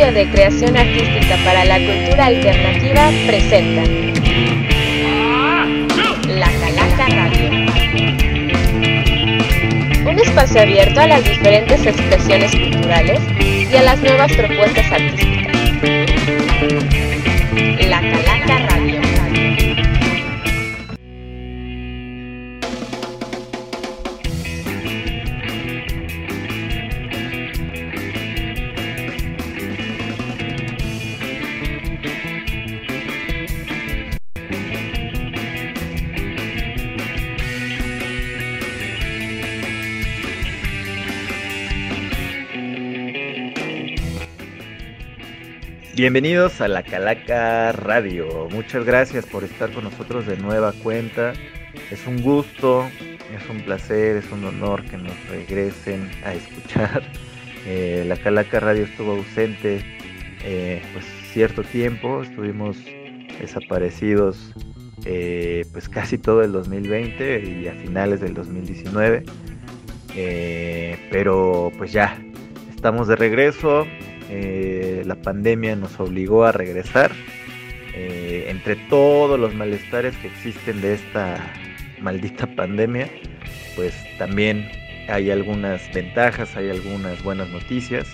De Creación Artística para la Cultura Alternativa presenta La Calaca Radio. Un espacio abierto a las diferentes expresiones culturales y a las nuevas propuestas artísticas. La Calaca Radio. Bienvenidos a la Calaca Radio. Muchas gracias por estar con nosotros de nueva cuenta. Es un gusto, es un placer, es un honor que nos regresen a escuchar. Eh, la Calaca Radio estuvo ausente eh, pues cierto tiempo, estuvimos desaparecidos eh, pues casi todo el 2020 y a finales del 2019. pero pues ya, estamos de regreso, eh, la pandemia nos obligó a regresar. Eh, entre todos los malestares que existen de esta maldita pandemia, pues también hay algunas ventajas, hay algunas buenas noticias.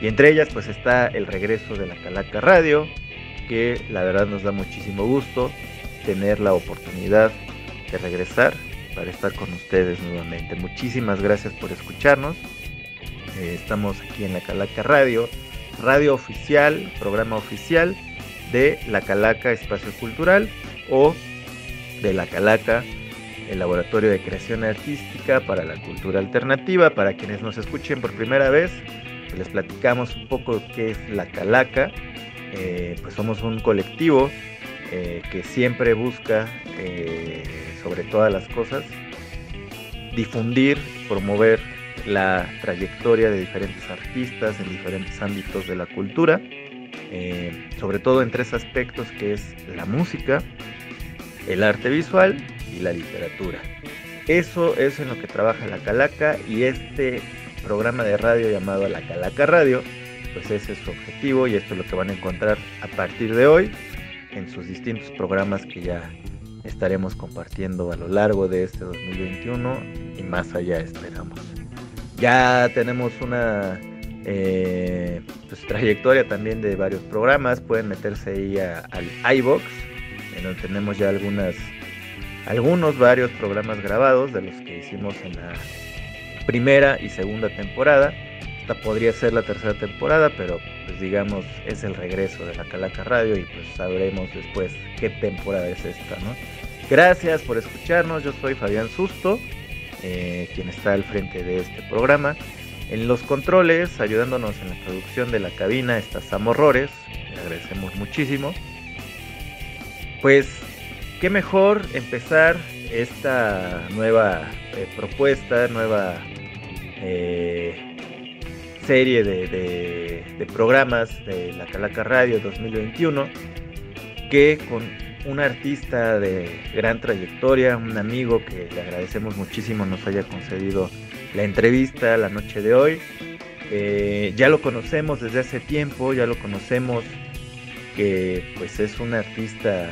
Y entre ellas pues está el regreso de la Calaca Radio, que la verdad nos da muchísimo gusto tener la oportunidad de regresar para estar con ustedes nuevamente. Muchísimas gracias por escucharnos. Eh, estamos aquí en la Calaca Radio radio oficial, programa oficial de La Calaca Espacio Cultural o de La Calaca, el Laboratorio de Creación Artística para la Cultura Alternativa. Para quienes nos escuchen por primera vez, les platicamos un poco qué es La Calaca. Eh, pues somos un colectivo eh, que siempre busca, eh, sobre todas las cosas, difundir, promover la trayectoria de diferentes artistas en diferentes ámbitos de la cultura, eh, sobre todo en tres aspectos que es la música, el arte visual y la literatura. Eso es en lo que trabaja la Calaca y este programa de radio llamado La Calaca Radio, pues ese es su objetivo y esto es lo que van a encontrar a partir de hoy en sus distintos programas que ya estaremos compartiendo a lo largo de este 2021 y más allá esperamos. Ya tenemos una eh, pues, trayectoria también de varios programas. Pueden meterse ahí al iBox, en donde tenemos ya algunas, algunos varios programas grabados de los que hicimos en la primera y segunda temporada. Esta podría ser la tercera temporada, pero pues digamos es el regreso de la Calaca Radio y pues sabremos después qué temporada es esta, ¿no? Gracias por escucharnos, yo soy Fabián Susto. Eh, quien está al frente de este programa. En los controles, ayudándonos en la producción de la cabina, está Sam Horrores, le agradecemos muchísimo. Pues, qué mejor empezar esta nueva eh, propuesta, nueva eh, serie de, de programas de la Calaca Radio 2021, que con un artista de gran trayectoria, un amigo que le agradecemos muchísimo nos haya concedido la entrevista la noche de hoy. Eh, ya lo conocemos desde hace tiempo, ya lo conocemos que pues es un artista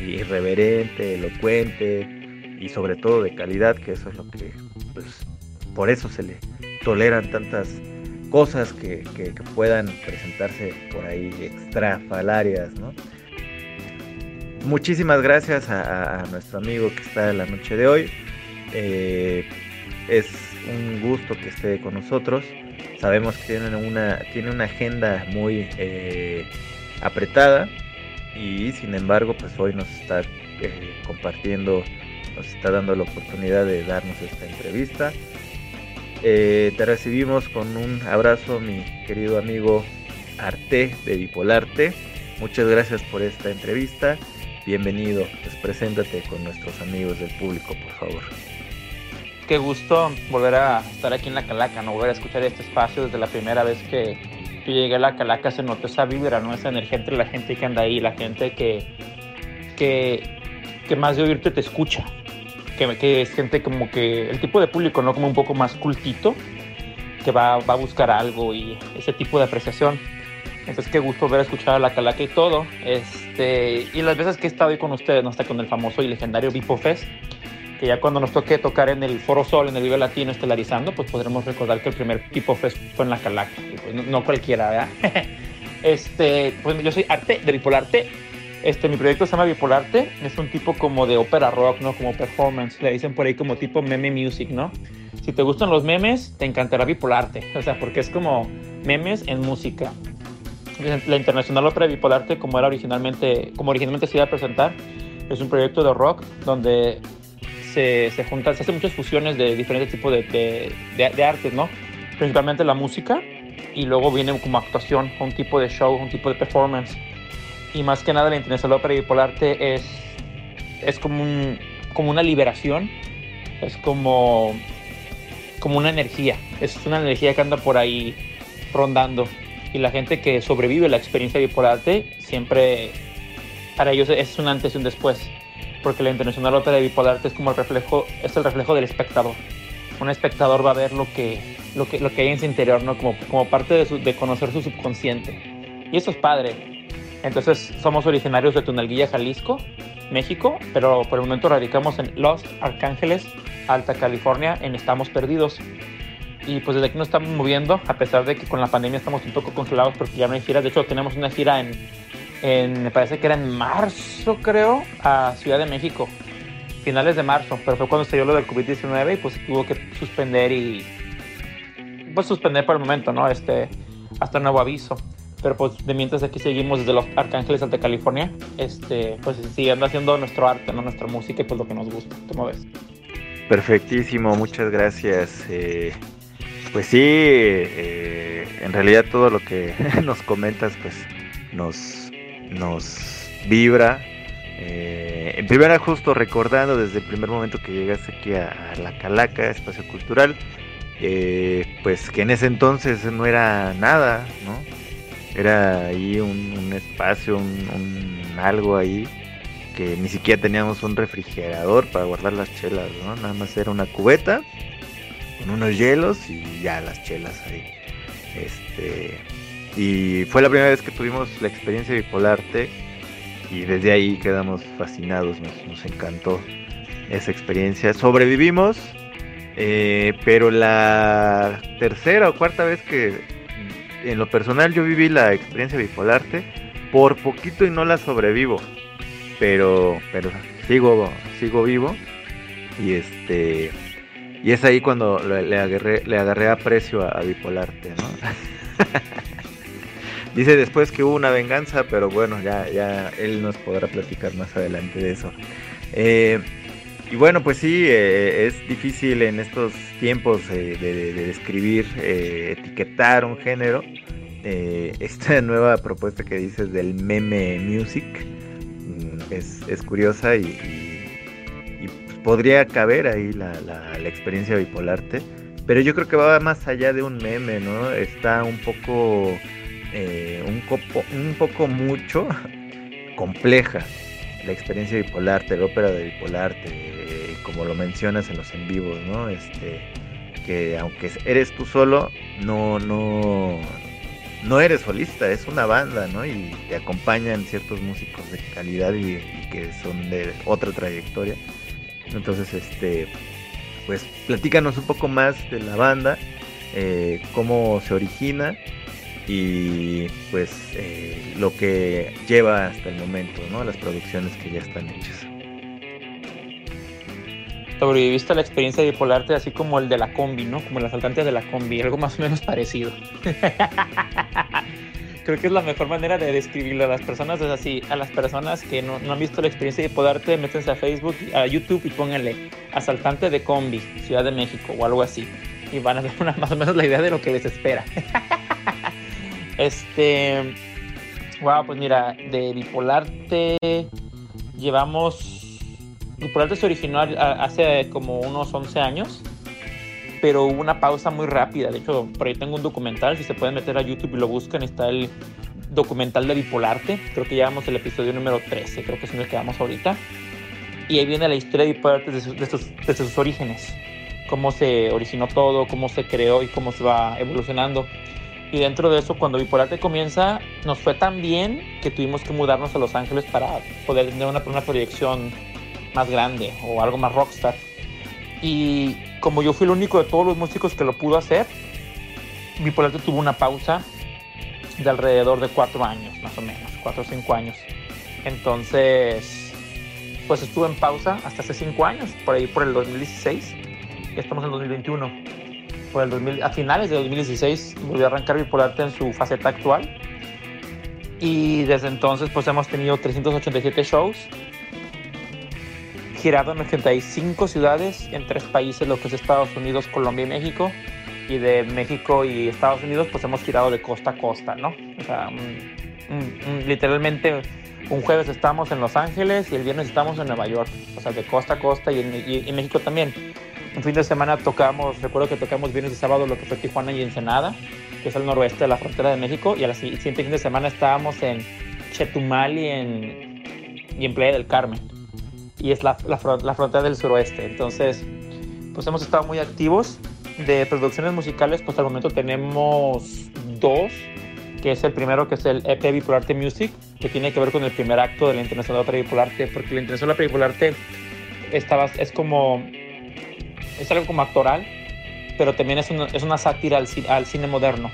irreverente, elocuente y sobre todo de calidad, que eso es lo que pues por eso se le toleran tantas cosas que, que, que puedan presentarse por ahí extrafalarias, ¿no? Muchísimas gracias a, nuestro amigo que está la noche de hoy. Eh, es un gusto que esté con nosotros. Sabemos que tiene una, tiene una agenda muy eh, apretada y sin embargo pues hoy nos está eh, compartiendo, nos está dando la oportunidad de darnos esta entrevista. te recibimos con un abrazo mi querido amigo Arte de Bipolarte. Muchas gracias por esta entrevista bienvenido. Pues preséntate con nuestros amigos del público, por favor. Qué gusto volver a estar aquí en la Calaca, ¿no? Volver a escuchar este espacio desde la primera vez que, que llegué a la Calaca se notó esa vibra, ¿no? Esa energía entre la gente que anda ahí, la gente que, que, que más de oírte te escucha. Que, que es gente como que, el tipo de público, ¿no? Como un poco más cultito, que va, va a buscar algo y ese tipo de apreciación. Entonces, qué gusto ver escuchar a la calaca y todo. Este, y las veces que he estado ahí con ustedes, ¿no? Hasta con el famoso y legendario Vipo Fest, que ya cuando nos toque tocar en el Foro Sol, en el Vive Latino, estelarizando, pues podremos recordar que el primer Vipo Fest fue en la calaca. Pues, no, no, cualquiera, ¿verdad? este, pues yo soy Arte, de Bipolarte. Este, mi proyecto se llama Bipolarte. Es un tipo como de ópera rock, ¿no? Como performance. Le dicen por ahí como tipo meme music, ¿no? Si te gustan los memes, te encantará Bipolarte. O sea, porque es como memes en música la Internacional Ópera Bipolarte, como era originalmente, como originalmente se iba a presentar, es un proyecto de rock donde se, se juntan, se hacen muchas fusiones de diferentes tipos de, de, artes, ¿no? Principalmente la música y luego viene como actuación, un tipo de show, un tipo de performance. Y más que nada la Internacional Ópera Bipolarte es, es como, un, como una liberación, es como, como una energía, es una energía que anda por ahí rondando y la gente que sobrevive la experiencia bipolarte siempre para ellos es un antes y un después porque la Internacional Ópera de Bipolarte es como el reflejo es el reflejo del espectador. Un espectador va a ver lo que lo que lo que hay en su interior no como, como parte de, su, de conocer su subconsciente. Y eso es padre. Entonces somos originarios de Tunalguilla Jalisco México pero por el momento radicamos en Los Arcángeles Alta California en Estamos Perdidos y pues desde aquí nos estamos moviendo, a pesar de que con la pandemia estamos un poco congelados porque ya no hay giras. De hecho, tenemos una gira en, me parece que era en marzo, creo, a Ciudad de México, finales de marzo, pero fue cuando se dio lo del COVID-19 y pues tuvo que suspender y, pues suspender por el momento, ¿no? Este, hasta nuevo aviso. Pero pues de mientras aquí seguimos desde Los Arcángeles Alta California, este, pues siguiendo haciendo nuestro arte, ¿no? Nuestra música y pues lo que nos gusta. ¿Cómo ves? Perfectísimo, muchas gracias. Eh, pues sí, eh, en realidad todo lo que nos comentas pues nos, nos vibra. Eh, en primera justo recordando desde el primer momento que llegaste aquí a, la Calaca, Espacio Cultural, eh, pues que en ese entonces no era nada, ¿no? Era ahí un, un espacio, un, un, algo ahí que ni siquiera teníamos un refrigerador para guardar las chelas, ¿no? Nada más era una cubeta unos hielos y ya las chelas ahí. Este, y fue la primera vez que tuvimos la experiencia bipolarte y desde ahí quedamos fascinados, nos, nos encantó esa experiencia. Sobrevivimos, eh, pero la tercera o cuarta vez que en lo personal yo viví la experiencia bipolarte, por poquito y no la sobrevivo, pero, pero sigo, sigo vivo y este y es ahí cuando le agarré, le agarré aprecio a, a Bipolarte, ¿no? Dice después que hubo una venganza, pero bueno, ya, ya él nos podrá platicar más adelante de eso. Eh, y bueno, pues sí, eh, es difícil en estos tiempos eh, de, de, de, describir, etiquetar un género. Esta nueva propuesta que dices del meme music mm, es, es curiosa y podría caber ahí la, la, experiencia bipolarte, pero yo creo que va más allá de un meme, ¿no? Está un poco, eh, un, poco mucho compleja la experiencia bipolarte, la ópera de bipolarte, eh, como lo mencionas en los en vivos, ¿no? Este, que aunque eres tú solo, no, no, no eres solista, es una banda, ¿no? Y te acompañan ciertos músicos de calidad y que son de otra trayectoria. Entonces, este, pues platícanos un poco más de la banda, eh, cómo se origina y pues eh, lo que lleva hasta el momento, ¿no? Las producciones que ya están hechas. Sobreviviste a la experiencia de bipolarte así como el de la combi, ¿no? Como el asaltante de la combi, algo más o menos parecido. creo que es la mejor manera de describirlo a las personas. Es así, a las personas que no, no han visto la experiencia de Podarte, métanse a Facebook, a YouTube y pónganle asaltante de combi, Ciudad de México o algo así. Y van a ver una, más o menos la idea de lo que les espera. este. Wow, pues mira, de Bipolarte llevamos. Bipolarte se originó hace como unos 11 años pero hubo una pausa muy rápida. De hecho, por ahí tengo un documental, si se pueden meter a YouTube y lo buscan, está el documental de Bipolarte. Creo que llevamos el episodio número 13, creo que es en el que vamos ahorita. Y ahí viene la historia de Bipolarte desde, desde, sus, desde sus orígenes. Cómo se originó todo, cómo se creó y cómo se va evolucionando. Y dentro de eso, cuando Bipolarte comienza, nos fue tan bien que tuvimos que mudarnos a Los Ángeles para poder tener una, una proyección más grande o algo más rockstar. Y como yo fui el único de todos los músicos que lo pudo hacer, Bipolarte tuvo una pausa de alrededor de cuatro años, más o menos, cuatro o cinco años. Entonces, pues estuve en pausa hasta hace cinco años, por ahí por el 2016. Ya estamos en 2021. Por el 2000, a finales de 2016 volvió a arrancar Bipolarte en su faceta actual. Y desde entonces pues hemos tenido 387 shows, girado en 85 ciudades en tres países, lo que es Estados Unidos, Colombia y México. Y de México y Estados Unidos pues hemos girado de costa a costa, ¿no? O sea, un, un, un, literalmente un jueves estamos en Los Ángeles y el viernes estamos en Nueva York, o sea, de costa a costa y en, México también. Un fin de semana tocamos, recuerdo que tocamos viernes y sábado lo que fue Tijuana y Ensenada, que es el noroeste de la frontera de México, y al siguiente fin de semana estábamos en Chetumal y en Playa del Carmen, y es la, la, la frontera del suroeste. Entonces, pues hemos estado muy activos. De producciones musicales, pues al momento tenemos dos, que es el primero, que es el EP Bipolarte Music, que tiene que ver con el primer acto de la Internacional de Bipolarte, porque la Internacional de Bipolarte estaba, es como, es algo como actoral, pero también es una, es una sátira al, al cine moderno.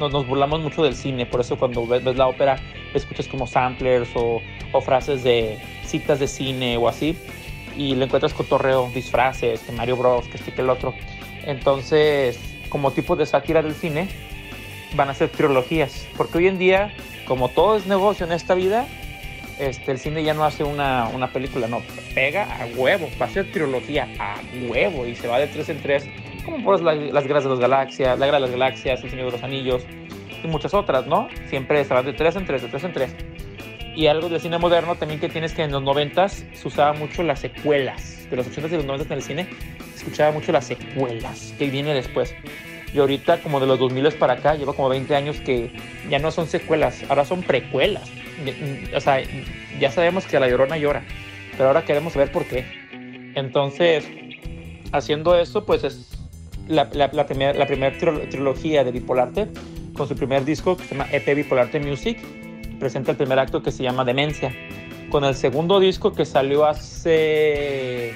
Nos, nos, burlamos mucho del cine, por eso cuando ves, ves la ópera escuchas como samplers o, o, frases de citas de cine o así, y le encuentras cotorreo, disfraces, que Mario Bros, que este que el otro. Entonces, como tipo de sátira del cine, van a ser trilogías, porque hoy en día, como todo es negocio en esta vida, este, el cine ya no hace una, una película, no, pega a huevo, va a ser trilogía a huevo y se va de tres en tres, como por las, las guerras de las galaxias, la guerra de las galaxias, el Señor de los Anillos y muchas otras, ¿no? Siempre se va de tres en tres, de tres en tres. Y algo del cine moderno también que tienes que en los noventas se usaba mucho las secuelas, de los 80 y los 90 en el cine, se escuchaba mucho las secuelas, que viene después. Y ahorita, como de los 2000 para acá, lleva como 20 años que ya no son secuelas, ahora son precuelas. O sea, ya sabemos que la llorona llora, pero ahora queremos saber por qué. Entonces, haciendo eso, pues es la, la, la primera la primer trilogía de Bipolarte, con su primer disco que se llama EP Bipolarte Music, presenta el primer acto que se llama Demencia. Con el segundo disco que salió hace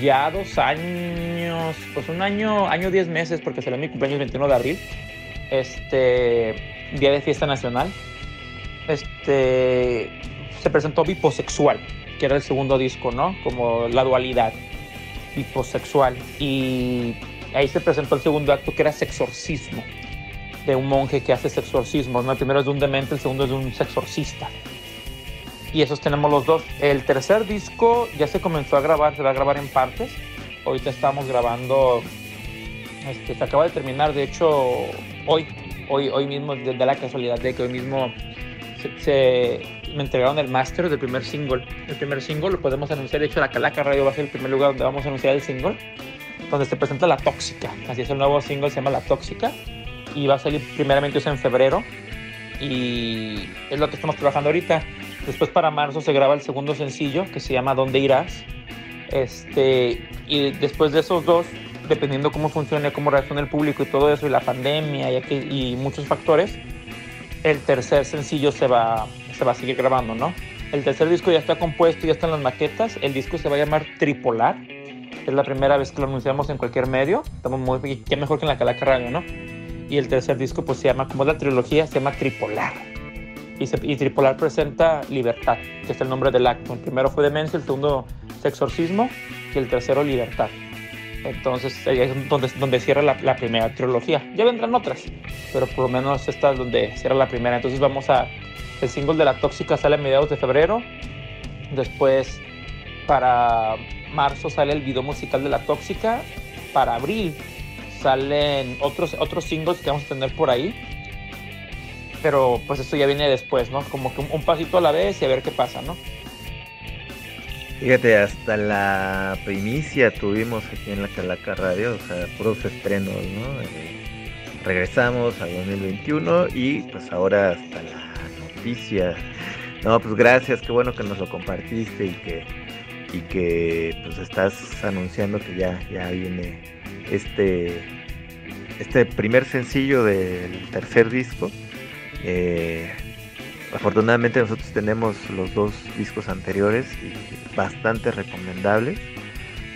ya dos años, pues un año, año, diez meses, porque salió mi cumpleaños el 21 de abril, este, día de fiesta nacional, este, se presentó Biposexual, que era el segundo disco, ¿no? Como la dualidad, biposexual. Y ahí se presentó el segundo acto, que era Sexorcismo, de un monje que hace sexorcismos, ¿no? El primero es de un demente, el segundo es de un sexorcista y esos tenemos los dos. El tercer disco ya se comenzó a grabar, se va a grabar en partes. Ahorita estamos grabando, este, se acaba de terminar, de hecho, hoy, hoy, hoy mismo, de, de la casualidad de que hoy mismo se, se me entregaron el máster del primer single. El primer single lo podemos anunciar, de hecho, la Calaca Radio va a ser el primer lugar donde vamos a anunciar el single, donde se presenta La Tóxica. Así es el nuevo single, se llama La Tóxica, y va a salir primeramente en febrero. Y es lo que estamos trabajando ahorita. Después para marzo se graba el segundo sencillo que se llama ¿Dónde irás? Este, y después de esos dos, dependiendo cómo funcione, cómo reacciona el público y todo eso, y la pandemia y, aquí, y muchos factores, el tercer sencillo se va, se va a seguir grabando, ¿no? El tercer disco ya está compuesto, ya están las maquetas. El disco se va a llamar Tripolar. Es la primera vez que lo anunciamos en cualquier medio. Estamos muy, qué mejor que en la Calaca Radio, ¿no? Y el tercer disco, pues se llama, como la trilogía, se llama Tripolar y, Tripolar presenta Libertad, que es el nombre del acto. El primero fue Demencia, el segundo Sexorcismo y el tercero Libertad. Entonces ahí es donde, donde cierra la, la, primera trilogía. Ya vendrán otras, pero por lo menos esta es donde cierra la primera. Entonces vamos a... El single de La Tóxica sale a mediados de febrero. Después para marzo sale el video musical de La Tóxica. Para abril salen otros, otros singles que vamos a tener por ahí pero pues esto ya viene después, ¿no? Como que un, pasito a la vez y a ver qué pasa, ¿no? Fíjate, hasta la primicia tuvimos aquí en la Calaca Radio, o sea, puros estrenos, ¿no? Eh, regresamos al 2021 y pues ahora hasta la noticia. No, pues gracias, qué bueno que nos lo compartiste y que, y que pues estás anunciando que ya, ya viene este este primer sencillo del tercer disco. Eh, afortunadamente nosotros tenemos los dos discos anteriores y bastante recomendables.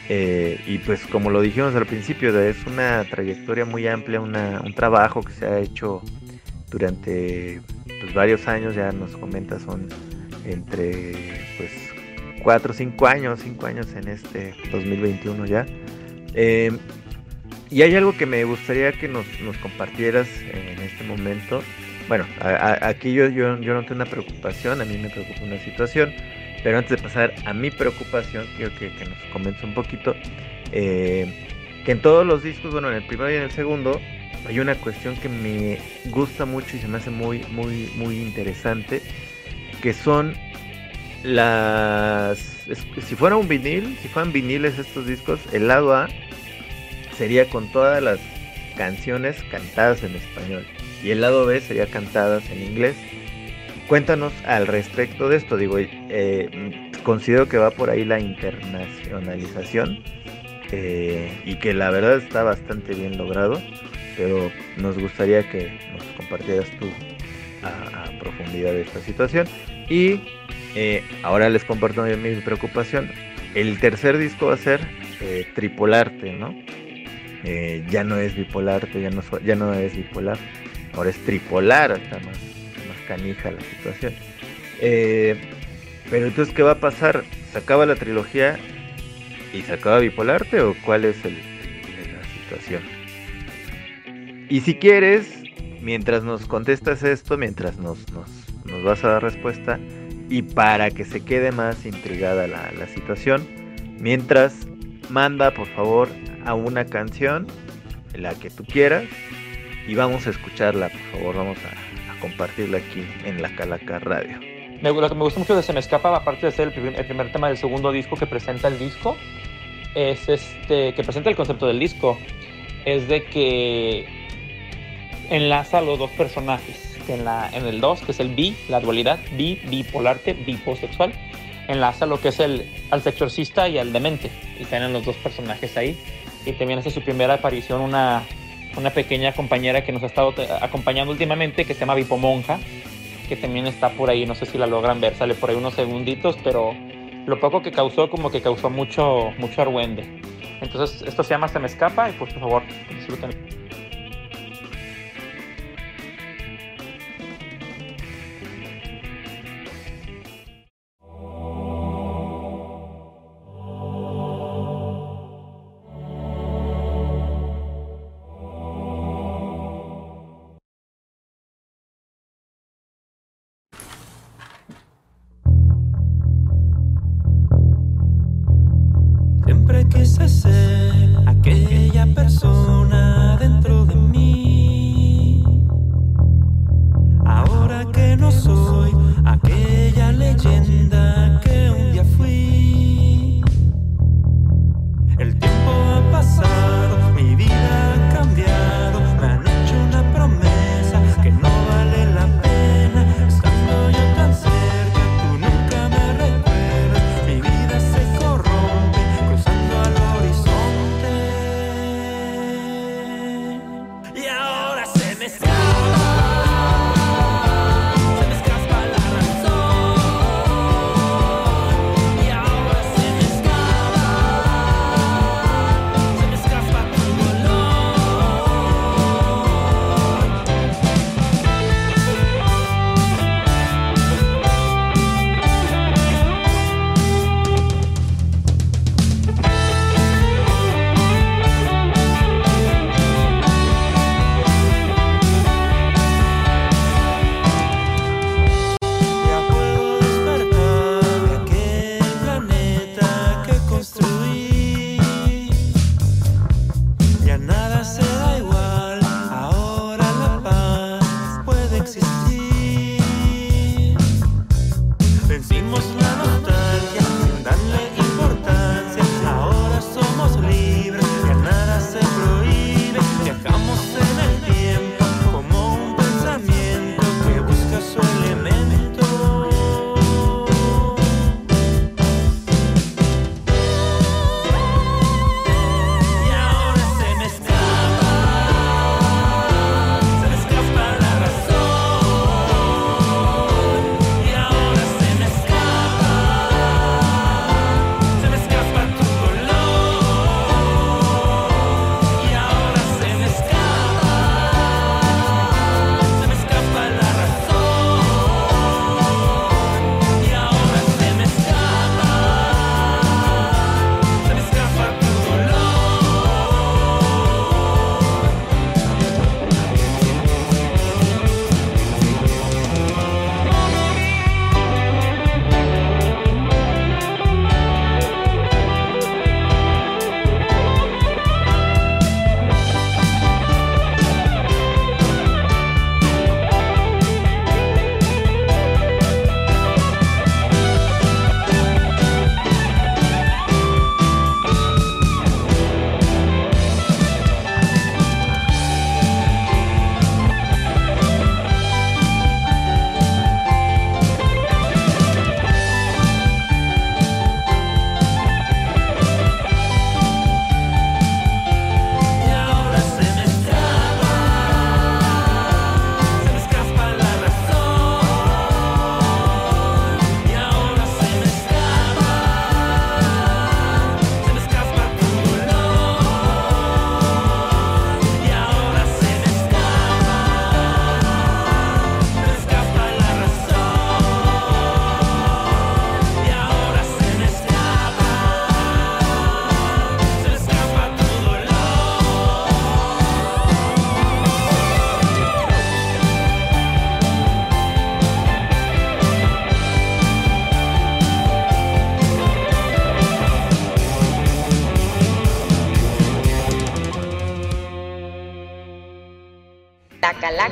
Eh, y pues como lo dijimos al principio, es una trayectoria muy amplia, un trabajo que se ha hecho durante pues, varios años, ya nos comenta, son entre pues 4 o 5 años, 5 años en este 2021 ya. Eh, y hay algo que me gustaría que nos, compartieras en este momento. Bueno, aquí yo, yo, yo no tengo una preocupación, a mí me preocupa una situación, pero antes de pasar a mi preocupación, quiero que, nos comente un poquito eh, que en todos los discos, bueno, en el primero y en el segundo, hay una cuestión que me gusta mucho y se me hace muy, muy, muy interesante, que son las... Si fuera un vinil, si fueran viniles estos discos, el lado A sería con todas las canciones cantadas en español y el lado B sería cantadas en inglés. Cuéntanos al respecto de esto, digo, eh, considero que va por ahí la internacionalización eh, y que la verdad está bastante bien logrado, pero nos gustaría que nos compartieras tú a, profundidad esta situación. Y eh, ahora les comparto mi preocupación. El tercer disco va a ser Tripolarte, ¿no? Eh, ya no es bipolar, ya no, ya no es bipolar, ahora es tripolar, está más, más canija la situación. Eh, pero entonces, ¿qué va a pasar? ¿Se acaba la trilogía y se acaba bipolarte o cuál es la situación? Y si quieres, mientras nos contestas esto, mientras nos, nos, nos vas a dar respuesta, y para que se quede más intrigada la, la situación, mientras manda por favor a una canción, la que tú quieras, y vamos a escucharla, por favor, vamos a, compartirla aquí en la Calaca Radio. lo que me gusta mucho de Se me escapa, aparte de ser el primer, tema del segundo disco que presenta el disco, es este, que presenta el concepto del disco, es de que enlaza a los dos personajes. En, la, en el 2, que es el bi, la dualidad, bi, bipolarte, biposexual, enlaza lo que es el, al sexorcista y al demente. Y tienen los dos personajes ahí y también hace su primera aparición una, una pequeña compañera que nos ha estado acompañando últimamente que se llama Vipomonja, que también está por ahí, no sé si la logran ver, sale por ahí unos segunditos, pero lo poco que causó como que causó mucho, mucho argüende. Entonces esto se llama Se me escapa y pues por favor disfruten.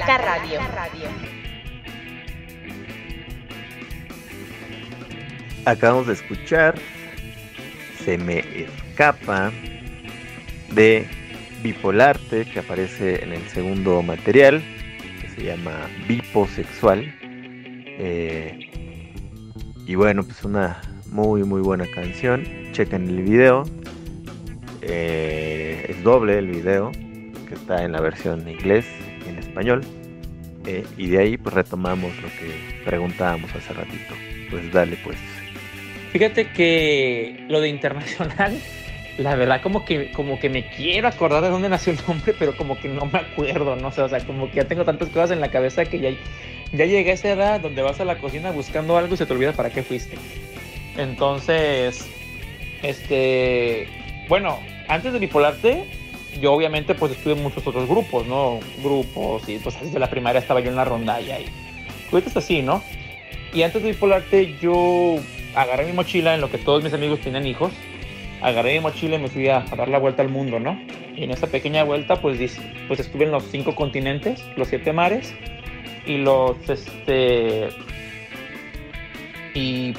Calaca Radio. Acabamos de escuchar Se me escapa de Bipolarte que aparece en el segundo material que se llama Biposexual. Eh, y bueno, pues una muy muy buena canción. Chequen el video. Eh, es doble el video que está en la versión inglés español. Eh, y de ahí pues retomamos lo que preguntábamos hace ratito. Pues dale pues. Fíjate que lo de internacional, la verdad como que, como que me quiero acordar de dónde nació el nombre, pero como que no me acuerdo, no sé, o sea, como que ya tengo tantas cosas en la cabeza que ya, ya llegué a esa edad donde vas a la cocina buscando algo y se te olvida para qué fuiste. Entonces, este, bueno, antes de Bipolarte, yo obviamente pues estuve en muchos otros grupos, ¿no? Grupos y pues desde la primaria estaba yo en la rondalla y cosas así, ¿no? Y antes de Bipolarte yo agarré mi mochila en lo que todos mis amigos tenían hijos. Agarré mi mochila y me fui a, dar la vuelta al mundo, ¿no? Y en esa pequeña vuelta, pues, pues estuve en los cinco continentes, los siete mares y los, este, y,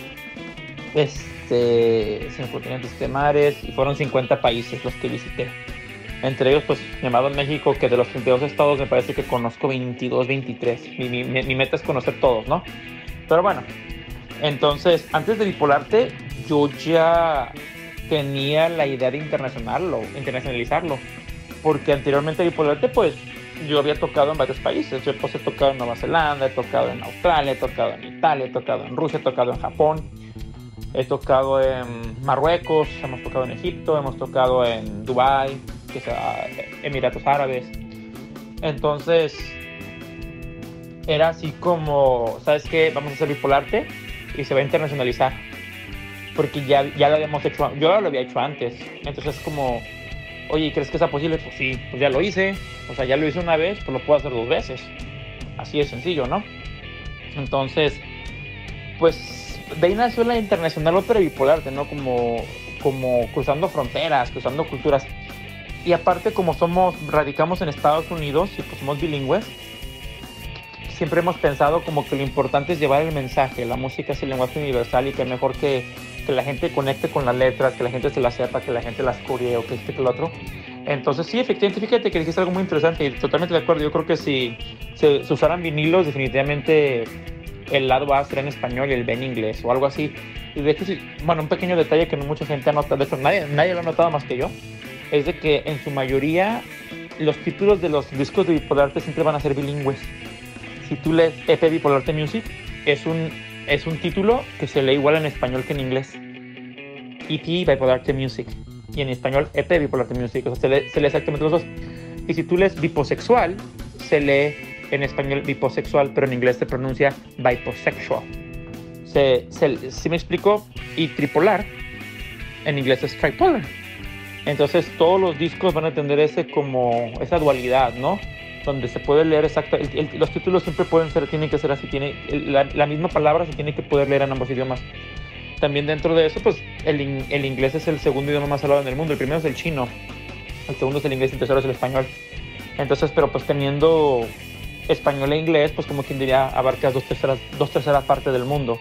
este, cinco continentes, siete mares y fueron 50 países los que visité. Entre ellos, pues, llamado México, que de los 32 estados me parece que conozco 22, 23. Mi, meta es conocer todos, ¿no? Pero bueno, entonces, antes de Bipolarte, yo ya tenía la idea de internacionalizarlo, internacionalizarlo. Porque anteriormente Bipolarte, pues yo había tocado en varios países. Yo pues he tocado en Nueva Zelanda, he tocado en Australia, he tocado en Italia, he tocado en Rusia, he tocado en Japón, he tocado en Marruecos, hemos tocado en Egipto, hemos tocado en Dubai, que es Emiratos Árabes. Entonces, era así como, ¿sabes qué? Vamos a hacer bipolarte y se va a internacionalizar. Porque ya, ya lo habíamos hecho, yo lo había hecho antes. Entonces es como, oye, ¿crees que sea posible? Pues sí, pues ya lo hice. O sea, ya lo hice una vez, pues lo puedo hacer dos veces. Así de sencillo, ¿no? Entonces, pues de ahí nació la internacional ópera bipolar, ¿no? Como, como cruzando fronteras, cruzando culturas. Y aparte, como somos, radicamos en Estados Unidos y pues somos bilingües, siempre hemos pensado como que lo importante es llevar el mensaje, la música es el lenguaje universal y que mejor que, que la gente conecte con las letras, que la gente se las sepa, que la gente las coree o que este que lo otro. Entonces sí, efectivamente, fíjate que dijiste algo muy interesante y totalmente de acuerdo. Yo creo que si se, usaran vinilos, definitivamente el lado A sería en español y el B en inglés o algo así. Y de hecho, bueno, un pequeño detalle que no mucha gente ha notado, de hecho nadie, nadie lo ha notado más que yo, es de que en su mayoría los títulos de los discos de Bipolarte siempre van a ser bilingües si tú lees EP Bipolarte Music, es un, es un título que se lee igual en español que en inglés. EP Bipolarte Music. Y en español EP Bipolarte Music. O sea, se lee, exactamente los dos. Y si tú lees biposexual, se lee en español biposexual, pero en inglés se pronuncia biposexual. Se, se, si me explico, y tripolar, en inglés es tripolar. Entonces todos los discos van a tener ese como esa dualidad, ¿no? donde se puede leer exacto, los títulos siempre pueden ser, tienen que ser así, tiene la, misma palabra se tiene que poder leer en ambos idiomas. También dentro de eso, pues el, el, inglés es el segundo idioma más hablado en el mundo, el primero es el chino, el segundo es el inglés y el tercero es el español. Entonces, pero pues teniendo español e inglés, pues como quien diría, abarcas dos terceras, dos terceras partes del mundo.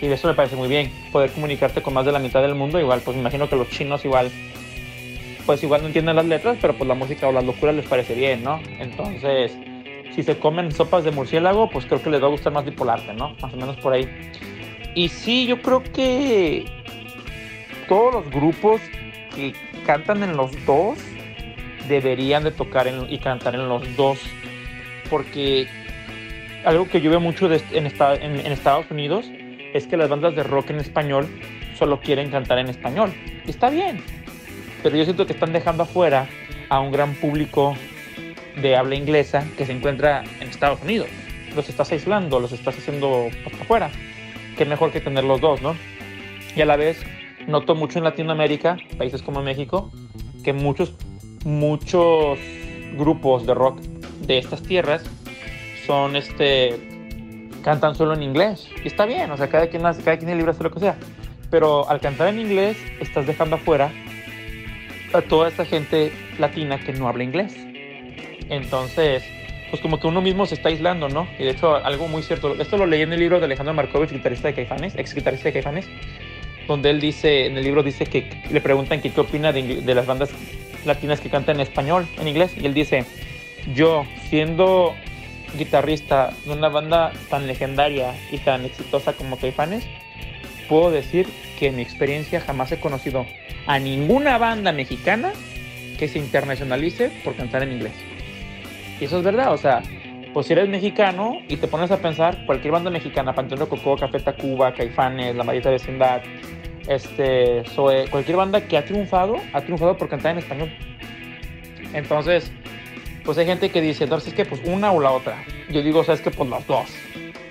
Y eso me parece muy bien, poder comunicarte con más de la mitad del mundo, igual, pues me imagino que los chinos igual pues igual no entienden las letras, pero pues la música o las locuras les parece bien, ¿no? Entonces, si se comen sopas de murciélago, pues creo que les va a gustar más bipolarte, ¿no? Más o menos por ahí. Y sí, yo creo que todos los grupos que cantan en los dos deberían de tocar y cantar en los dos. Porque algo que yo veo mucho en, en Estados Unidos es que las bandas de rock en español solo quieren cantar en español. Y está bien, pero yo siento que están dejando afuera a un gran público de habla inglesa que se encuentra en Estados Unidos. Los estás aislando, los estás haciendo afuera. Qué mejor que tener los dos, ¿no? Y a la vez noto mucho en Latinoamérica, países como México, que muchos, muchos grupos de rock de estas tierras son este cantan solo en inglés. Y está bien, o sea, cada quien, cada quien es libre hacer lo que sea. Pero al cantar en inglés, estás dejando afuera a toda esta gente latina que no habla inglés. Entonces, pues como que uno mismo se está aislando, ¿no? Y de hecho, algo muy cierto, esto lo leí en el libro de Alejandro Markovich, guitarrista de Caifanes, ex guitarrista de Caifanes, donde él dice, en el libro dice que le preguntan qué opina de, de las bandas latinas que cantan en español, en inglés, y él dice, yo siendo guitarrista de una banda tan legendaria y tan exitosa como Caifanes, puedo decir que en mi experiencia jamás he conocido a ninguna banda mexicana que se internacionalice por cantar en inglés. Y eso es verdad, o sea, pues si eres mexicano y te pones a pensar, cualquier banda mexicana, Panteón Coco, Café Tacuba, Caifanes, La Maldita Vecindad, este, cualquier banda que ha triunfado, ha triunfado por cantar en español. Entonces, pues hay gente que dice, entonces es que pues una o la otra. Yo digo, o sea, es que pues los dos.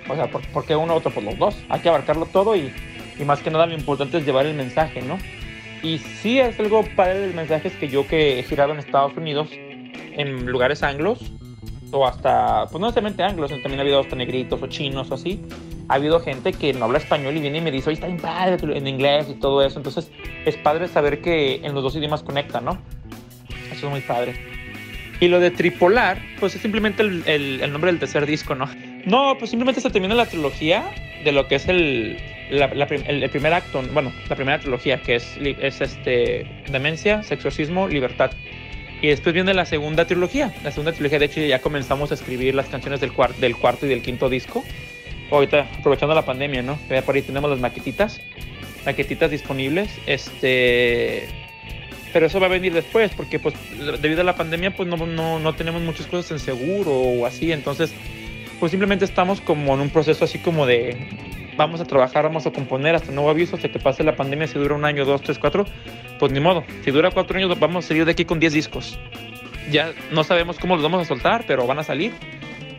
O sea, ¿por, qué uno o otro? Pues los dos. Hay que abarcarlo todo y, y, más que nada lo importante es llevar el mensaje, ¿no? Y sí es algo padre del mensaje es que yo que he girado en Estados Unidos, en lugares anglos, o hasta, pues no necesariamente anglos, también ha habido hasta negritos o chinos o así, ha habido gente que no habla español y viene y me dice, oye, está bien padre en inglés y todo eso. Entonces es padre saber que en los dos idiomas conecta, ¿no? Eso es muy padre. Y lo de Tripolar, pues es simplemente el, el, nombre del tercer disco, ¿no? No, pues simplemente se termina la trilogía de lo que es el, el, primer acto, bueno, la primera trilogía, que es, es este, Demencia, Sexorcismo, Libertad. Y después viene la segunda trilogía. La segunda trilogía, de hecho, ya comenzamos a escribir las canciones del, del cuarto y del quinto disco. Ahorita, aprovechando la pandemia, ¿no? Por ahí tenemos las maquetitas, maquetitas disponibles. Este pero eso va a venir después porque pues debido a la pandemia pues no, no, no tenemos muchas cosas en seguro o así, entonces pues simplemente estamos como en un proceso así como de vamos a trabajar, vamos a componer hasta nuevo aviso, hasta que pase la pandemia, si dura un año, dos, tres, cuatro, pues ni modo, si dura cuatro años vamos a salir de aquí con diez discos. Ya no sabemos cómo los vamos a soltar, pero van a salir.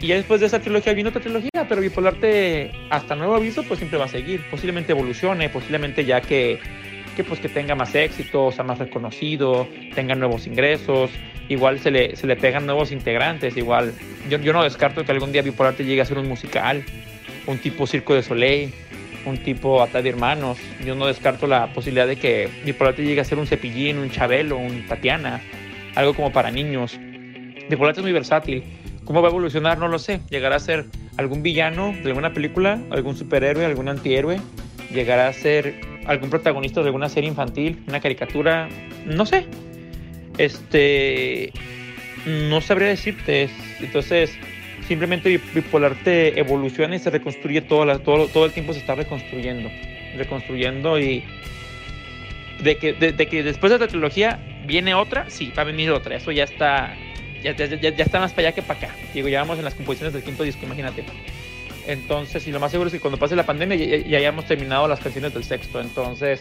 Y ya después de esa trilogía viene otra trilogía, pero Bipolarte hasta nuevo aviso pues siempre va a seguir, posiblemente evolucione, posiblemente ya que que pues que tenga más éxito, sea más reconocido, tenga nuevos ingresos, igual se le, se le pegan nuevos integrantes, igual yo, yo no descarto que algún día Bipolarte llegue a ser un musical, un tipo Circo de Soleil, un tipo Ata de Hermanos, yo no descarto la posibilidad de que Bipolarte llegue a ser un Cepillín, un Chabelo, un Tatiana, algo como para niños. Bipolarte es muy versátil, ¿Cómo va a evolucionar? No lo sé. Llegará a ser algún villano de alguna película, algún superhéroe, algún antihéroe. Llegará a ser algún protagonista de alguna serie infantil, una caricatura, no sé. Este, no sabría decirte. Entonces, simplemente Bipolarte evoluciona y se reconstruye todo, la, todo, el tiempo se está reconstruyendo, reconstruyendo y de que, de, que después de la trilogía viene otra, sí, va a venir otra, eso ya está, ya está más para allá que para acá. Digo, ya vamos en las composiciones del quinto disco, imagínate. Entonces, y lo más seguro es que cuando pase la pandemia ya, hayamos terminado las canciones del sexto. Entonces,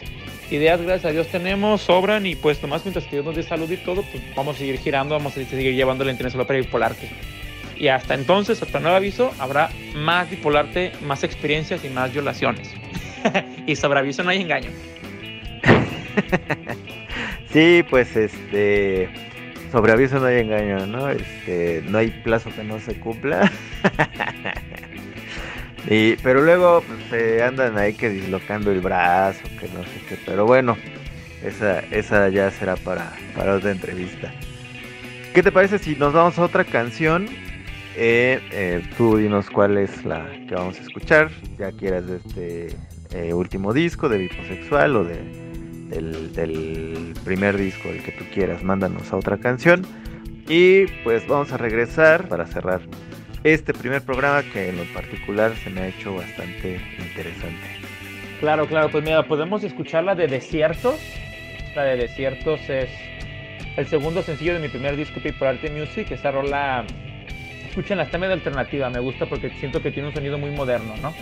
ideas, gracias a Dios, tenemos, sobran y pues nomás mientras que Dios nos dé salud y todo, pues vamos a seguir girando, vamos a seguir llevando la Internacional para Bipolarte. Y hasta entonces, hasta nuevo aviso, habrá más Bipolarte, más experiencias y más violaciones. y sobre aviso no hay engaño. sí, pues este sobre aviso no hay engaño, ¿no? Este, no hay plazo que no se cumpla. Y, pero luego se andan ahí que dislocando el brazo, que no sé qué. Pero bueno, esa, esa ya será para, para otra entrevista. ¿Qué te parece si nos vamos a otra canción? Eh, eh, tú dinos cuál es la que vamos a escuchar, ya quieras de este eh, último disco de Biposexual o de, del, del primer disco, el que tú quieras, mándanos a otra canción. Y pues vamos a regresar para cerrar este primer programa que en lo particular se me ha hecho bastante interesante. Claro, claro, pues mira, podemos escuchar la de Desiertos. La de Desiertos es el segundo sencillo de mi primer disco People Arte Music. Esa rola, escuchen está medio alternativa, me gusta porque siento que tiene un sonido muy moderno, ¿no?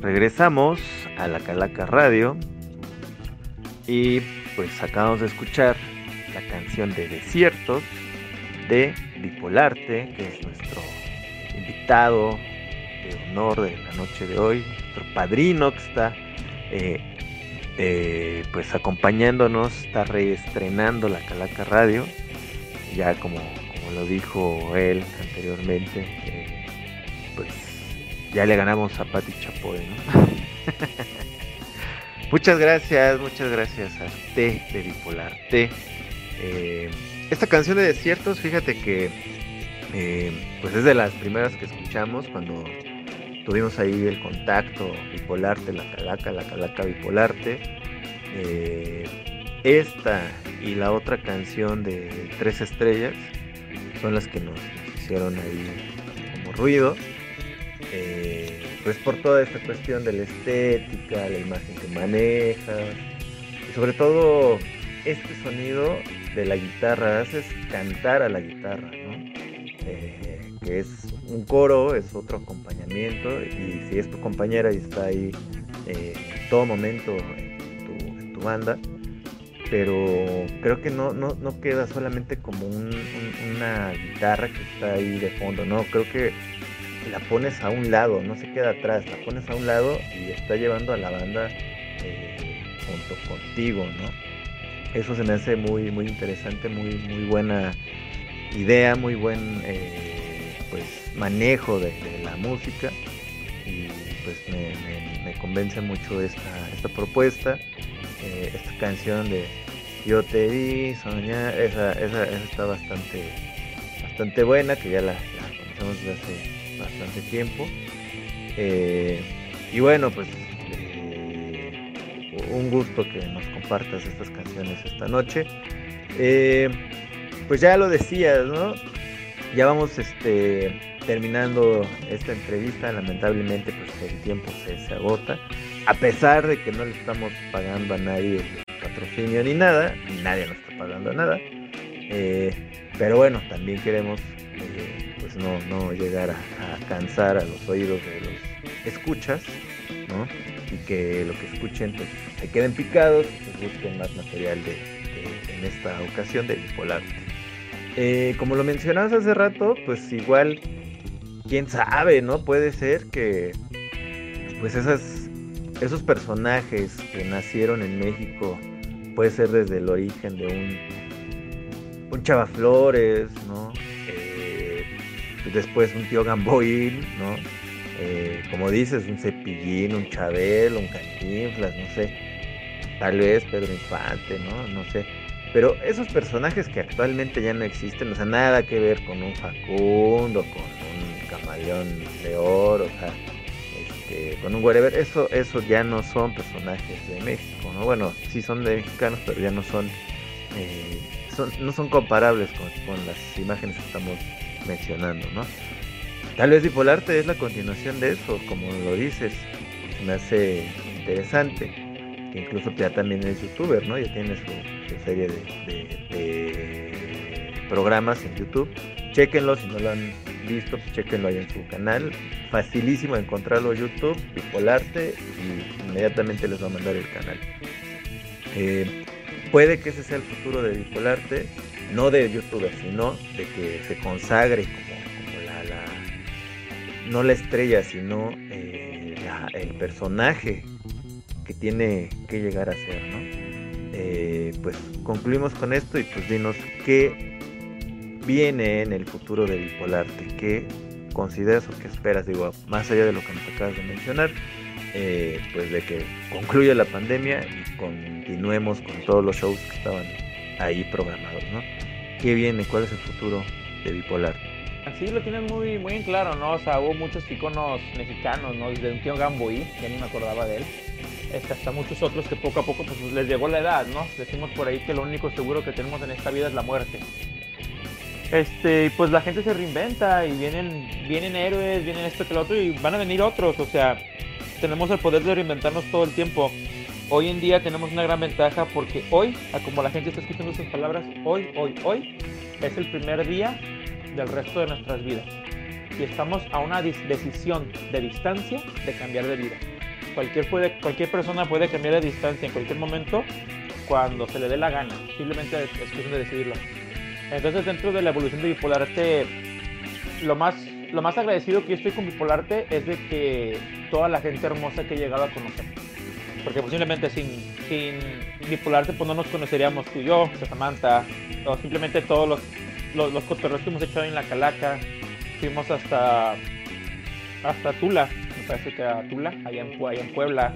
Regresamos a la Calaca Radio y pues acabamos de escuchar la canción de Desiertos de Bipolarte, que es nuestro invitado de honor de la noche de hoy, nuestro padrino que está eh, eh, pues acompañándonos, está reestrenando la Calaca Radio, ya como, como lo dijo él anteriormente, eh, pues ya le ganamos a Pati Chapoy, ¿no? muchas gracias, muchas gracias a T de Bipolar T. Eh, esta canción de Desiertos, fíjate que eh, pues es de las primeras que escuchamos cuando tuvimos ahí el contacto Bipolarte, la Calaca, la Calaca Bipolarte. Eh, esta y la otra canción de Tres Estrellas son las que nos, hicieron ahí como ruido. Pues por toda esta cuestión de la estética, la imagen que maneja y sobre todo este sonido de la guitarra, haces cantar a la guitarra, ¿no? Eh, que es un coro, es otro acompañamiento y si es tu compañera y está ahí eh, en todo momento en tu, banda, pero creo que no, no, no queda solamente como un, una guitarra que está ahí de fondo, no, creo que la pones a un lado, no se queda atrás, la pones a un lado y está llevando a la banda eh, junto contigo, ¿no? Eso se me hace muy, muy interesante, muy, muy buena idea, muy buen eh, pues manejo de, la música y pues me, convence mucho esta, esta propuesta, eh, esta canción de Yo te vi soñar, esa, esa está bastante, bastante buena, que ya la, la conocemos desde hace bastante tiempo. Eh, y bueno, pues eh, un gusto que nos compartas estas canciones esta noche. Eh, pues ya lo decías, ¿no? Ya vamos este, terminando esta entrevista. Lamentablemente, pues el tiempo se, se agota. A pesar de que no le estamos pagando a nadie patrocinio ni nada, nadie nos está pagando nada. pero bueno, también queremos pues no, no llegar a, cansar a los oídos de los escuchas, ¿no? Y que lo que escuchen pues se queden picados pues, busquen más material de, en esta ocasión de Bipolarte. Eh, como lo mencionabas hace rato, pues igual, quién sabe, ¿no? Puede ser que pues esas, esos personajes que nacieron en México, puede ser desde el origen de un, un Chava Flores, ¿no? Después un tío Gamboín, ¿no? Eh, como dices, un Cepillín, un Chabel, un Cantinflas, no sé, tal vez Pedro Infante, ¿no? No sé. Pero esos personajes que actualmente ya no existen, o sea, nada que ver con un Facundo, con un Camaleón de Oro, o sea, este, con un whatever, eso, eso ya no son personajes de México, ¿no? Bueno, sí son de mexicanos, pero ya no son, eh, son no son comparables con, con las imágenes que estamos mencionando, ¿no? Tal vez Bipolarte es la continuación de eso, como lo dices, me hace interesante, que incluso ya también es youtuber, ¿no? Ya tiene su, serie de, programas en YouTube. Chequenlo si no lo han visto, pues chequenlo ahí en su canal. Facilísimo encontrarlo en YouTube, Bipolarte, y inmediatamente les va a mandar el canal. Eh, puede que ese sea el futuro de Bipolarte no de youtuber, sino de que se consagre como, la, la, no la estrella, sino eh, la, el personaje que tiene que llegar a ser, ¿no? Eh, pues concluimos con esto y pues dinos qué viene en el futuro de Bipolarte, qué consideras o qué esperas, digo, más allá de lo que nos acabas de mencionar, eh, pues de que concluya la pandemia y continuemos con todos los shows que estaban ahí programados, ¿no? ¿Qué viene? ¿Cuál es el futuro de Bipolar? Así lo tienen muy, muy en claro, ¿no? O sea, hubo muchos iconos mexicanos, ¿no? Desde un tío Gamboí, ya ni me acordaba de él. este, hasta muchos otros que poco a poco pues, les llegó la edad, ¿no? Decimos por ahí que lo único seguro que tenemos en esta vida es la muerte. Este, pues la gente se reinventa y vienen, vienen héroes, vienen esto que lo otro y van a venir otros, o sea, tenemos el poder de reinventarnos todo el tiempo. Hoy en día tenemos una gran ventaja porque hoy, como la gente está escuchando sus palabras, hoy, hoy, hoy es el primer día del resto de nuestras vidas. Y estamos a una decisión de distancia de cambiar de vida. Cualquier, puede, cualquier persona puede cambiar de distancia en cualquier momento cuando se le dé la gana. Simplemente es cuestión de decidirlo. Entonces dentro de la evolución de Bipolarte, lo más, lo más agradecido que yo estoy con Bipolarte es de que toda la gente hermosa que he llegado a conocer. Porque posiblemente sin, sin pues no nos conoceríamos tú y yo, Samantha, o simplemente todos los, los, los cotorreos que hemos hecho en la Calaca. Fuimos hasta, hasta Tula, me parece que a Tula, allá en, allá en Puebla.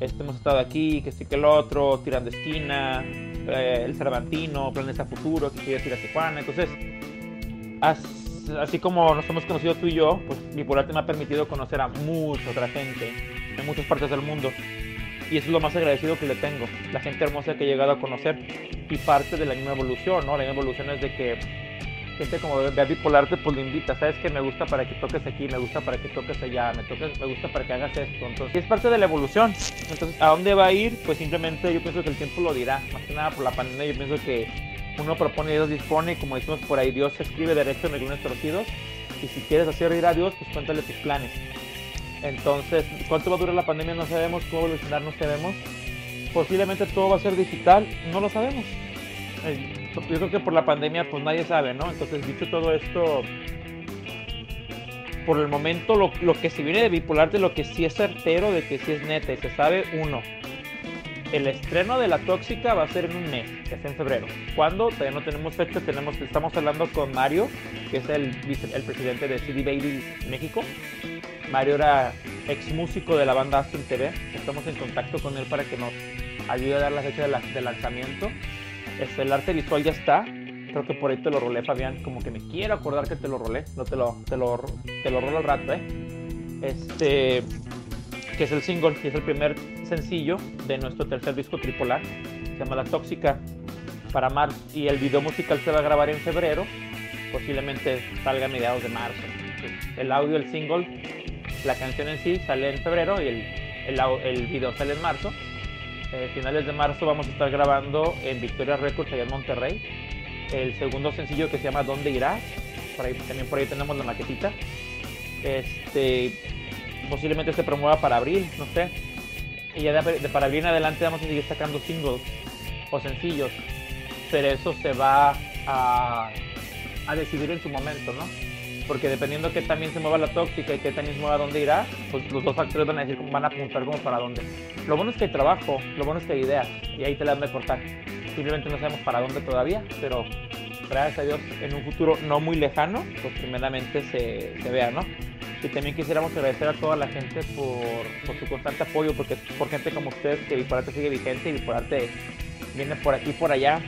Este, hemos estado aquí, que sí que el otro, tirando esquina, eh, el Cervantino, planes a futuro, que quieres ir a Tijuana. Entonces, así como nos hemos conocido tú y yo, pues Bipolarte me ha permitido conocer a mucha otra gente en muchas partes del mundo. Y eso es lo más agradecido que le tengo, la gente hermosa que he llegado a conocer y parte de la misma evolución, ¿no? La misma evolución es de que gente como ve a Bipolarte, pues le invita, sabes que me gusta para que toques aquí, me gusta para que toques allá, me, toques, me gusta para que hagas esto. Entonces, es parte de la evolución. Entonces, ¿a dónde va a ir? Pues simplemente yo pienso que el tiempo lo dirá. Más que nada por la pandemia, yo pienso que uno propone y Dios dispone, como decimos por ahí, Dios escribe derecho en algunos torcidos. Y si quieres hacer reír a Dios, pues cuéntale tus planes. Entonces, ¿cuánto va a durar la pandemia? No sabemos, cómo evolucionar no sabemos. Posiblemente todo va a ser digital, no lo sabemos. Eh, yo creo que por la pandemia pues nadie sabe, ¿no? Entonces dicho todo esto, por el momento lo, que se viene de bipolar de lo que sí es certero, de que sí es neta y se sabe, uno, el estreno de La Tóxica va a ser en un mes, que es en febrero. ¿Cuándo? Todavía no tenemos fecha, tenemos, estamos hablando con Mario, que es el, el presidente de CD Baby México. Mario era ex músico de la banda Aston TV. Estamos en contacto con él para que nos ayude a dar la fecha de, lanzamiento. Este, el arte visual ya está. Creo que por ahí te lo rolé, Fabián. Como que me quiero acordar que te lo rolé. No te lo, te lo, te lo rolo al rato, ¿eh? Este, que es el single, que es el primer sencillo de nuestro tercer disco tripolar. Se llama La Tóxica. Para marzo. Y el video musical se va a grabar en febrero. Posiblemente salga a mediados de marzo. El audio, el single, la canción en sí sale en febrero y el, el, video sale en marzo eh, finales de marzo vamos a estar grabando en Victoria Records allá en Monterrey el segundo sencillo que se llama ¿Dónde irás? Por también por ahí tenemos la maquetita. Este, posiblemente se promueva para abril, no sé. Y ya de, para abril en adelante vamos a seguir sacando singles o sencillos. Pero eso se va a, a decidir en su momento, ¿no? Porque dependiendo que también se mueva la tóxica y que también se mueva dónde irá, pues los dos factores van a decir van a apuntar como para dónde. Lo bueno es que hay trabajo, lo bueno es que hay ideas y ahí te las van a cortar. Simplemente no sabemos para dónde todavía, pero gracias a Dios en un futuro no muy lejano, pues primeramente se, vea, ¿no? Y también quisiéramos agradecer a toda la gente por, su constante apoyo, porque por gente como ustedes que Bipolarte sigue vigente y Bipolarte viene por aquí por allá.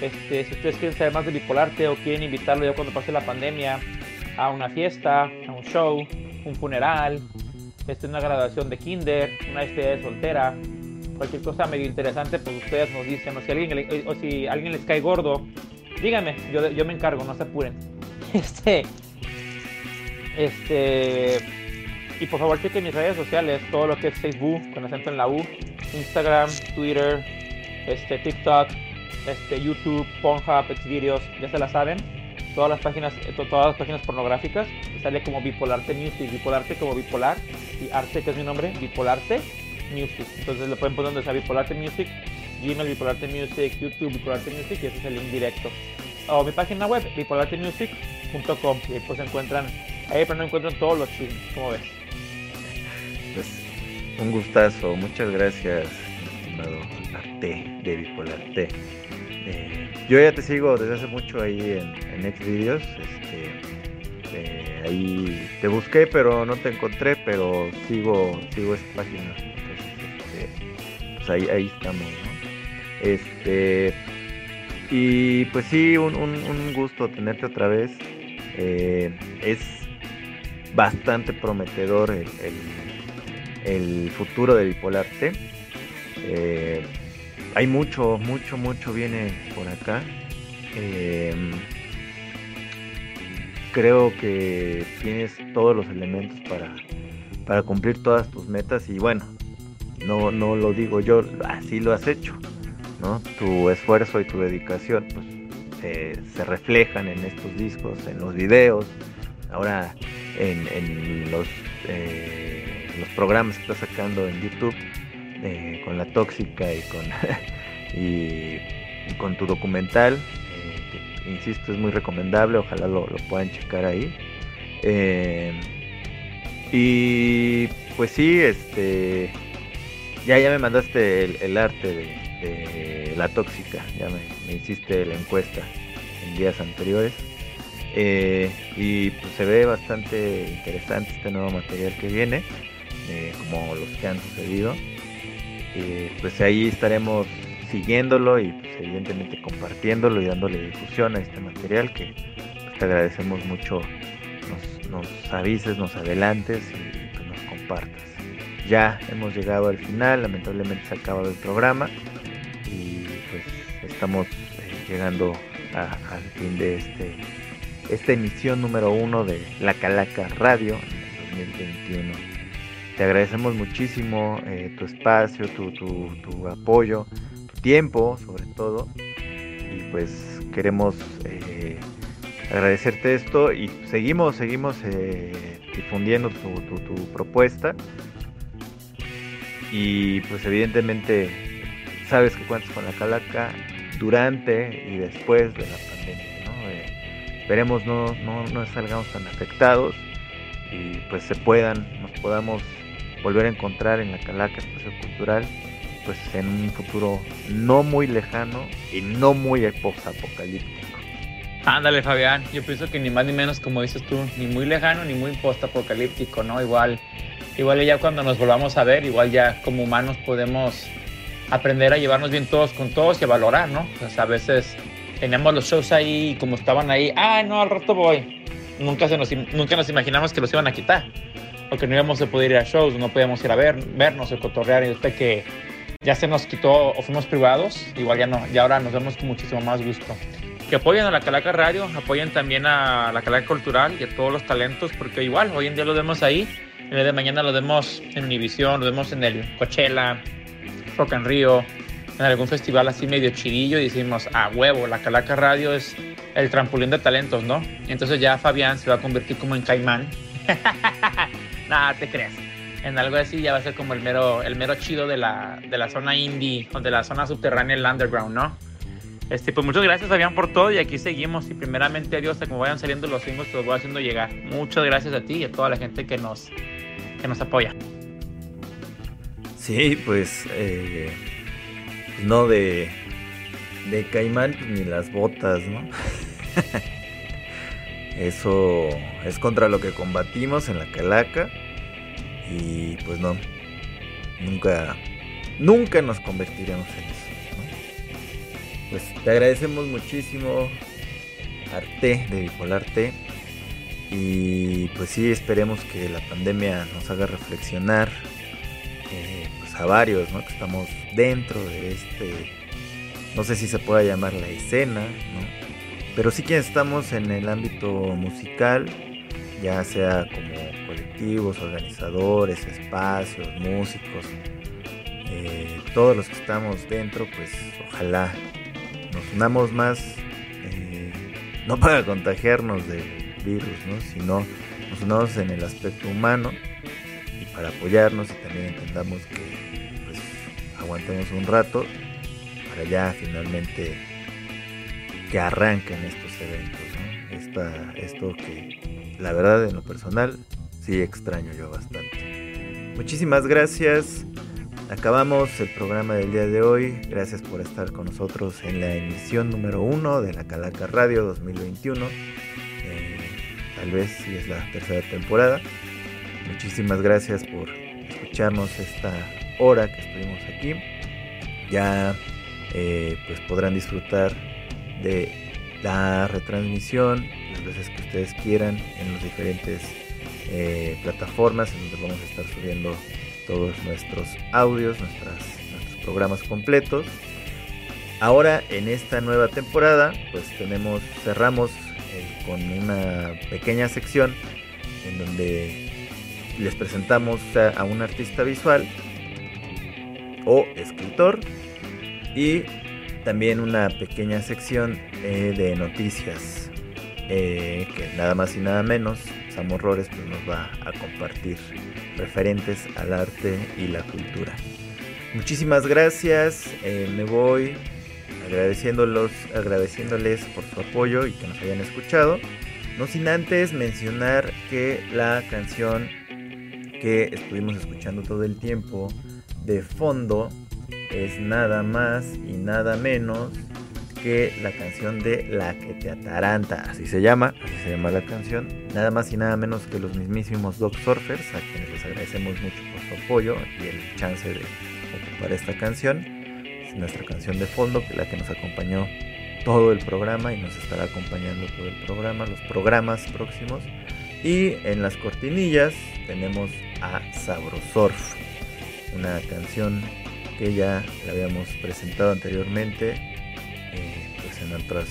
Este, si ustedes quieren saber más de Bipolarte o quieren invitarlo ya cuando pase la pandemia, a una fiesta, a un show, un funeral, este, una graduación de kinder, una despedida de soltera, cualquier cosa medio interesante, pues ustedes nos dicen, o si alguien, o si alguien les cae gordo, díganme, yo, yo me encargo, no se apuren. Este, este, y por favor chequen mis redes sociales, todo lo que es Facebook, con acento en la U, Instagram, Twitter, este, TikTok, este, YouTube, Pornhub, Xvideos, ya se la saben todas las páginas, eh, todas las páginas pornográficas, sale como Bipolarte Music, Bipolarte como bipolar y arte que es mi nombre, Bipolarte Music. Entonces le pueden poner donde sea Bipolarte Music, Gmail Bipolarte Music, YouTube Bipolarte Music y ese es el link directo. O mi página web, bipolartemusic.com y pues encuentran, ahí pero no encuentran todos los chismes, como ves. Pues un gustazo, muchas gracias, estimado Arte de Bipolarte. Eh, yo ya te sigo desde hace mucho ahí en, en Xvideos. Este, eh, ahí te busqué, pero no te encontré, pero sigo, sigo esa página. Este, pues ahí, ahí estamos, ¿no? Este, y pues sí, un, un, gusto tenerte otra vez. Eh, es bastante prometedor el, el futuro de Bipolar T. Eh, hay mucho, mucho, mucho viene por acá. Em, creo que tienes todos los elementos para, para cumplir todas tus metas y bueno, no, no lo digo yo, así lo has hecho, ¿no? Tu esfuerzo y tu dedicación pues, eh, se reflejan en estos discos, en los videos, ahora en, los, eh, los programas que estás sacando en YouTube eh, con la tóxica y con, y, con tu documental, que insisto es muy recomendable, ojalá lo, puedan checar ahí. y pues sí, este ya, ya me mandaste el, arte de, la tóxica, ya me, hiciste la encuesta en días anteriores. Eh, y pues se ve bastante interesante este nuevo material que viene, eh, como los que han sucedido. Pues ahí estaremos siguiéndolo y pues, evidentemente compartiéndolo y dándole difusión a este material que pues, te agradecemos mucho nos, nos avises, nos adelantes y pues, nos compartas ya hemos llegado al final, lamentablemente se ha acabado el programa y pues estamos eh, llegando al fin de este esta emisión número uno de La Calaca Radio en 2021. Te agradecemos muchísimo eh, tu espacio, tu, tu, apoyo, tu tiempo sobre todo y pues queremos eh, agradecerte esto y seguimos, seguimos difundiendo tu, tu propuesta y pues evidentemente sabes que cuentas con la calaca durante y después de la pandemia. ¿no? Eh, esperemos no, no, no salgamos tan afectados y pues se puedan, nos podamos volver a encontrar en la calaca espacio cultural pues en un futuro no muy lejano y no muy post-apocalíptico. Ándale Fabián, yo pienso que ni más ni menos como dices tú, ni muy lejano ni muy post-apocalíptico, ¿no? Igual igual ya cuando nos volvamos a ver, igual ya como humanos podemos aprender a llevarnos bien todos con todos y a valorar, ¿no? Sea, a veces teníamos los shows ahí y como estaban ahí, ah, no, al rato voy. Nunca, se nos, nunca nos imaginamos que los iban a quitar. Porque no íbamos a poder ir a shows, no podíamos ir a ver, vernos o cotorrear. Y después que ya se nos quitó o fuimos privados, igual ya no, ya ahora nos vemos con muchísimo más gusto. Que apoyen a la Calaca Radio, apoyen también a la Calaca Cultural y a todos los talentos, porque igual hoy en día los vemos ahí el día de mañana lo vemos en Univision, lo vemos en el Coachella, Rock and Rio, en algún festival así medio chidillo y decimos, a huevo, la Calaca Radio es el trampolín de talentos, ¿no? Entonces ya Fabián se va a convertir como en caimán. Nada, te creas. En algo así ya va a ser como el mero, el mero chido de la, de la zona indie o de la zona subterránea, el underground, ¿no? Este, pues muchas gracias Fabián por todo y aquí seguimos y primeramente adiós, como vayan saliendo los singles te los voy haciendo llegar. Muchas gracias a ti y a toda la gente que nos, que nos apoya. Sí, pues eh, no de, de caimán pues, ni las botas, ¿no? Eso es contra lo que combatimos en la calaca y pues no, nunca, nunca nos convertiremos en eso. Pues te agradecemos muchísimo, Arte de Bipolar y pues sí, esperemos que la pandemia nos haga reflexionar eh, pues a varios, ¿no? Que estamos dentro de este, no sé si se pueda llamar la escena, ¿no? Pero sí que estamos en el ámbito musical, ya sea como colectivos, organizadores, espacios, músicos, eh, todos los que estamos dentro, pues ojalá nos unamos más, eh, no para contagiarnos de virus, ¿no? sino nos unamos en el aspecto humano y para apoyarnos y también entendamos que pues, aguantemos un rato para ya finalmente que arranquen estos eventos. esto que la verdad en lo personal sí extraño yo bastante. Muchísimas gracias. Acabamos el programa del día de hoy. Gracias por estar con nosotros en la emisión número uno de la Calaca Radio 2021 tal vez si es la tercera temporada. Muchísimas gracias por escucharnos esta hora que estuvimos aquí. Ya eh, pues podrán disfrutar de la retransmisión las veces que ustedes quieran en las diferentes eh, plataformas en donde vamos a estar subiendo todos nuestros audios, nuestros programas completos. Ahora en esta nueva temporada, pues tenemos, cerramos eh, con una pequeña sección en donde les presentamos a, un artista visual o escritor y también una pequeña sección eh, de noticias eh, que nada más y nada menos Sam Horrores pues, nos va a compartir referentes al arte y la cultura. Muchísimas gracias, eh, me voy agradeciéndolos, agradeciéndoles por su apoyo y que nos hayan escuchado. No sin antes mencionar que la canción que estuvimos escuchando todo el tiempo de fondo es nada más y nada menos que la canción de La que te ataranta, así se llama, así se llama la canción, nada más y nada menos que los mismísimos Dog Surfers, a quienes les agradecemos mucho por su apoyo y el chance de ocupar esta canción. Es nuestra canción de fondo, la que nos acompañó todo el programa y nos estará acompañando todo el programa, los programas próximos. Y en las cortinillas tenemos a Sabrosurf, una canción que ya la habíamos presentado anteriormente eh, pues en, otras,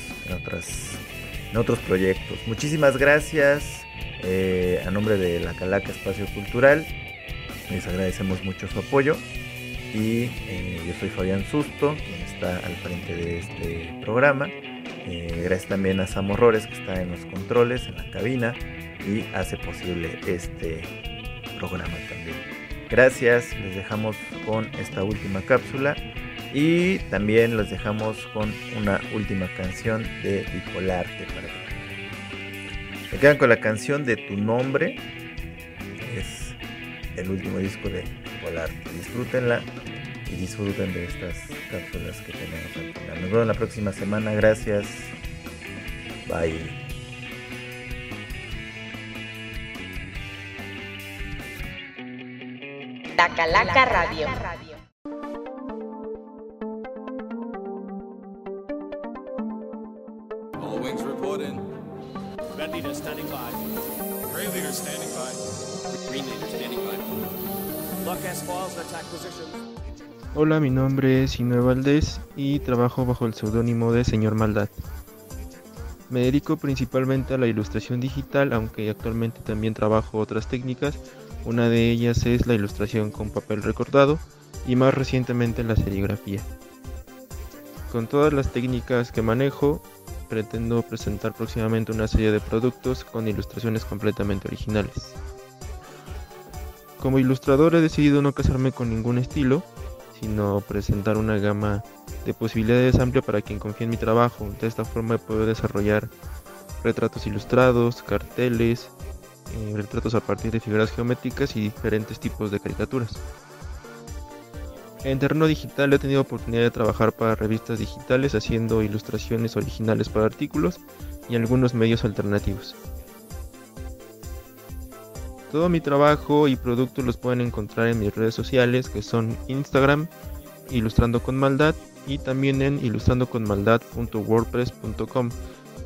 otros proyectos. Muchísimas gracias eh, a nombre de la Calaca Espacio Cultural. Les agradecemos mucho su apoyo. Y eh, yo soy Fabián Susto, quien está al frente de este programa. gracias también a Sam Horrores, que está en los controles, en la cabina, y hace posible este programa también. Gracias, les dejamos con esta última cápsula y también los dejamos con una última canción de Bipolarte para que se quedan con la canción de Tu Nombre, es el último disco de Bipolarte. Disfrútenla y disfruten de estas cápsulas que tenemos al. Nos vemos la próxima semana, gracias. Bye. La Calaca Radio. All wings reporting. Red leader standing by. Green leader standing by. Green leader standing by. Lock as falls attack position. Hola, mi nombre es Inue Valdés y trabajo bajo el seudónimo de Señor Maldad. Me dedico principalmente a la ilustración digital, aunque actualmente también trabajo otras técnicas una de ellas es la ilustración con papel recortado y más recientemente la serigrafía. Con todas las técnicas que manejo, pretendo presentar próximamente una serie de productos con ilustraciones completamente originales. Como ilustrador he decidido no casarme con ningún estilo, sino presentar una gama de posibilidades amplia para quien confíe en mi trabajo. De esta forma puedo desarrollar retratos ilustrados, carteles, eh, retratos a partir de figuras geométricas y diferentes tipos de caricaturas. En terreno digital he tenido oportunidad de trabajar para revistas digitales haciendo ilustraciones originales para artículos y algunos medios alternativos. Todo mi trabajo y productos los pueden encontrar en mis redes sociales que son Instagram, Ilustrando con Maldad y también en ilustrandoconmaldad.wordpress.com.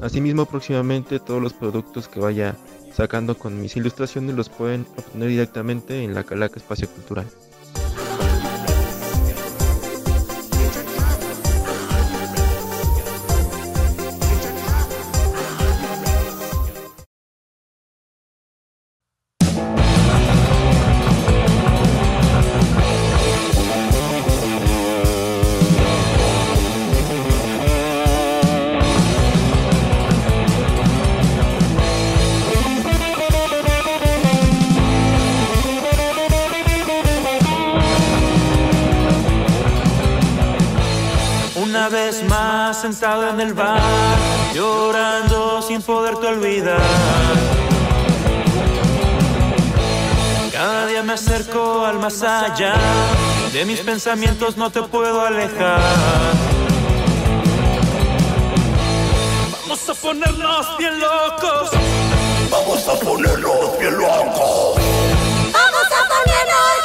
Asimismo, próximamente todos los productos que vaya sacando con mis ilustraciones los pueden obtener directamente en la Calaca Espacio Cultural. Pensamientos no te puedo alejar. Vamos a ponernos bien locos. Vamos a ponernos bien locos. Vamos a ponernos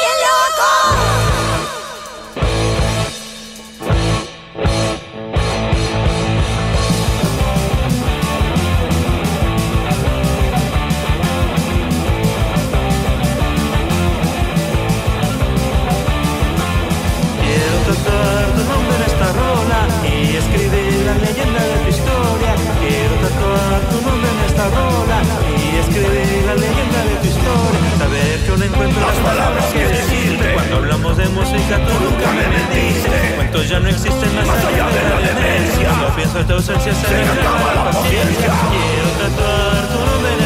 música tú nunca me vendiste Cuentos este ya no existen más, más allá de la demencia. Cuando pienso en tu ausencia se, se me acaba la paciencia. Quiero tatuar tu número